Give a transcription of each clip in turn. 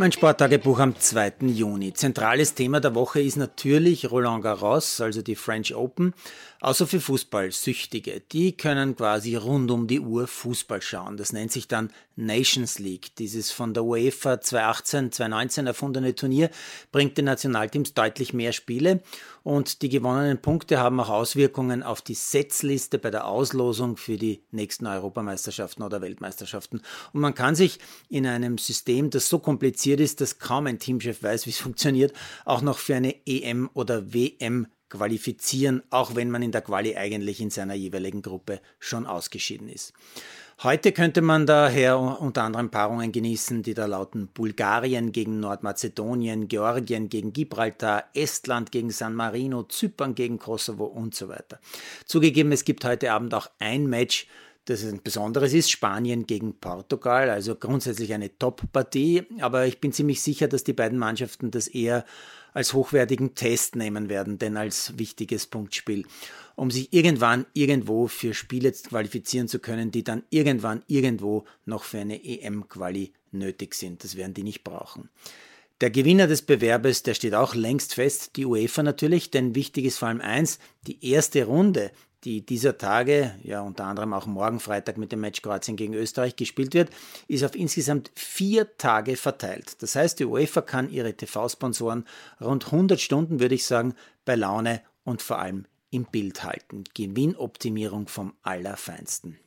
Mein Sporttagebuch am 2. Juni. Zentrales Thema der Woche ist natürlich Roland Garros, also die French Open. Außer für Fußballsüchtige. Die können quasi rund um die Uhr Fußball schauen. Das nennt sich dann Nations League. Dieses von der UEFA 2018, 2019 erfundene Turnier bringt den Nationalteams deutlich mehr Spiele und die gewonnenen Punkte haben auch Auswirkungen auf die Setzliste bei der Auslosung für die nächsten Europameisterschaften oder Weltmeisterschaften. Und man kann sich in einem System, das so kompliziert ist, dass kaum ein Teamchef weiß, wie es funktioniert, auch noch für eine EM oder WM qualifizieren, auch wenn man in der Quali eigentlich in seiner jeweiligen Gruppe schon ausgeschieden ist. Heute könnte man daher unter anderem Paarungen genießen, die da lauten Bulgarien gegen Nordmazedonien, Georgien gegen Gibraltar, Estland gegen San Marino, Zypern gegen Kosovo und so weiter. Zugegeben, es gibt heute Abend auch ein Match, das ein besonderes ist, Spanien gegen Portugal, also grundsätzlich eine Top-Partie, aber ich bin ziemlich sicher, dass die beiden Mannschaften das eher als hochwertigen Test nehmen werden, denn als wichtiges Punktspiel, um sich irgendwann irgendwo für Spiele qualifizieren zu können, die dann irgendwann irgendwo noch für eine EM-Quali nötig sind. Das werden die nicht brauchen. Der Gewinner des Bewerbes, der steht auch längst fest, die UEFA natürlich, denn wichtig ist vor allem eins, die erste Runde die dieser Tage, ja unter anderem auch morgen Freitag mit dem Match Kroatien gegen Österreich gespielt wird, ist auf insgesamt vier Tage verteilt. Das heißt, die UEFA kann ihre TV-Sponsoren rund 100 Stunden, würde ich sagen, bei Laune und vor allem im Bild halten. Gewinnoptimierung vom Allerfeinsten.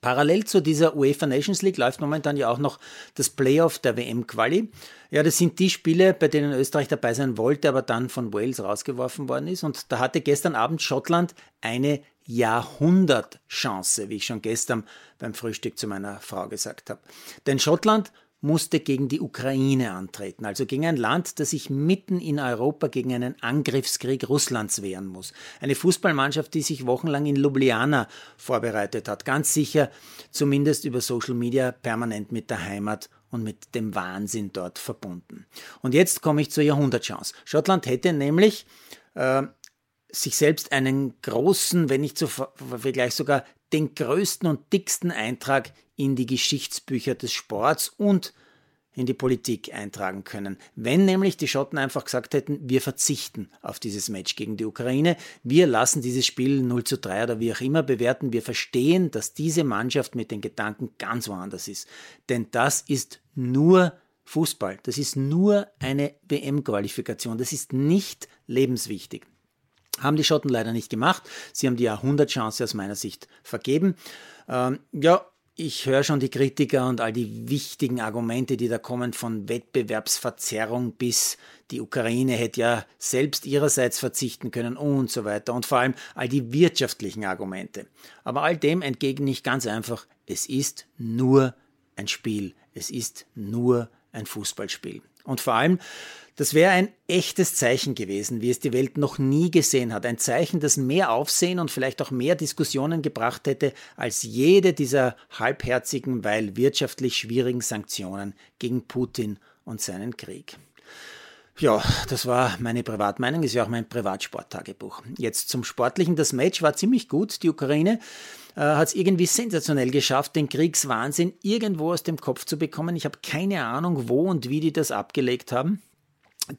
Parallel zu dieser UEFA Nations League läuft momentan ja auch noch das Playoff der WM-Quali. Ja, das sind die Spiele, bei denen Österreich dabei sein wollte, aber dann von Wales rausgeworfen worden ist. Und da hatte gestern Abend Schottland eine Jahrhundertchance, wie ich schon gestern beim Frühstück zu meiner Frau gesagt habe. Denn Schottland musste gegen die Ukraine antreten, also gegen ein Land, das sich mitten in Europa gegen einen Angriffskrieg Russlands wehren muss. Eine Fußballmannschaft, die sich wochenlang in Ljubljana vorbereitet hat, ganz sicher zumindest über Social Media permanent mit der Heimat und mit dem Wahnsinn dort verbunden. Und jetzt komme ich zur Jahrhundertchance. Schottland hätte nämlich äh, sich selbst einen großen, wenn nicht so vielleicht sogar den größten und dicksten Eintrag in die Geschichtsbücher des Sports und in die Politik eintragen können. Wenn nämlich die Schotten einfach gesagt hätten, wir verzichten auf dieses Match gegen die Ukraine, wir lassen dieses Spiel 0 zu 3 oder wie auch immer bewerten, wir verstehen, dass diese Mannschaft mit den Gedanken ganz woanders ist. Denn das ist nur Fußball, das ist nur eine WM-Qualifikation, das ist nicht lebenswichtig. Haben die Schotten leider nicht gemacht. Sie haben die Jahrhundertchance aus meiner Sicht vergeben. Ähm, ja, ich höre schon die Kritiker und all die wichtigen Argumente, die da kommen, von Wettbewerbsverzerrung bis die Ukraine hätte ja selbst ihrerseits verzichten können und so weiter und vor allem all die wirtschaftlichen Argumente. Aber all dem entgegne ich ganz einfach, es ist nur ein Spiel, es ist nur ein Fußballspiel. Und vor allem, das wäre ein echtes Zeichen gewesen, wie es die Welt noch nie gesehen hat. Ein Zeichen, das mehr Aufsehen und vielleicht auch mehr Diskussionen gebracht hätte als jede dieser halbherzigen, weil wirtschaftlich schwierigen Sanktionen gegen Putin und seinen Krieg. Ja, das war meine Privatmeinung, ist ja auch mein Privatsporttagebuch. Jetzt zum Sportlichen. Das Match war ziemlich gut. Die Ukraine äh, hat es irgendwie sensationell geschafft, den Kriegswahnsinn irgendwo aus dem Kopf zu bekommen. Ich habe keine Ahnung, wo und wie die das abgelegt haben.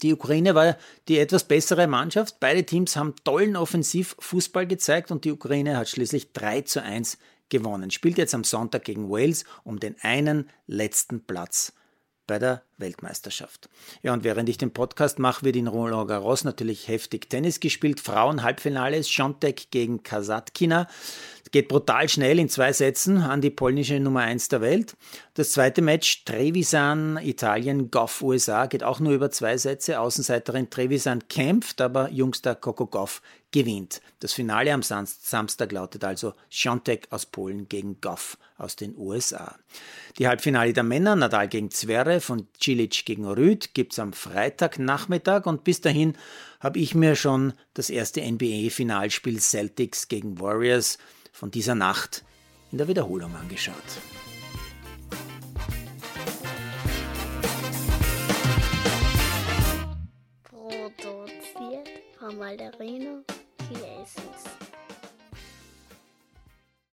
Die Ukraine war die etwas bessere Mannschaft. Beide Teams haben tollen Offensivfußball gezeigt und die Ukraine hat schließlich 3 zu 1 gewonnen. Spielt jetzt am Sonntag gegen Wales um den einen letzten Platz bei der Weltmeisterschaft. Ja, und während ich den Podcast mache, wird in Roland Garros natürlich heftig Tennis gespielt. Frauen-Halbfinale ist Schontek gegen Kasatkina. Geht brutal schnell in zwei Sätzen an die polnische Nummer 1 der Welt. Das zweite Match Trevisan, Italien, Goff, USA, geht auch nur über zwei Sätze. Außenseiterin Trevisan kämpft, aber Jungster Coco Goff gewinnt. Das Finale am Samstag lautet also Schontek aus Polen gegen Goff aus den USA. Die Halbfinale der Männer, Nadal gegen Zverev und Cilic gegen Rüd, gibt es am Freitagnachmittag und bis dahin habe ich mir schon das erste NBA-Finalspiel Celtics gegen Warriors von dieser Nacht in der Wiederholung angeschaut. Produziert von Malderino Chiesi.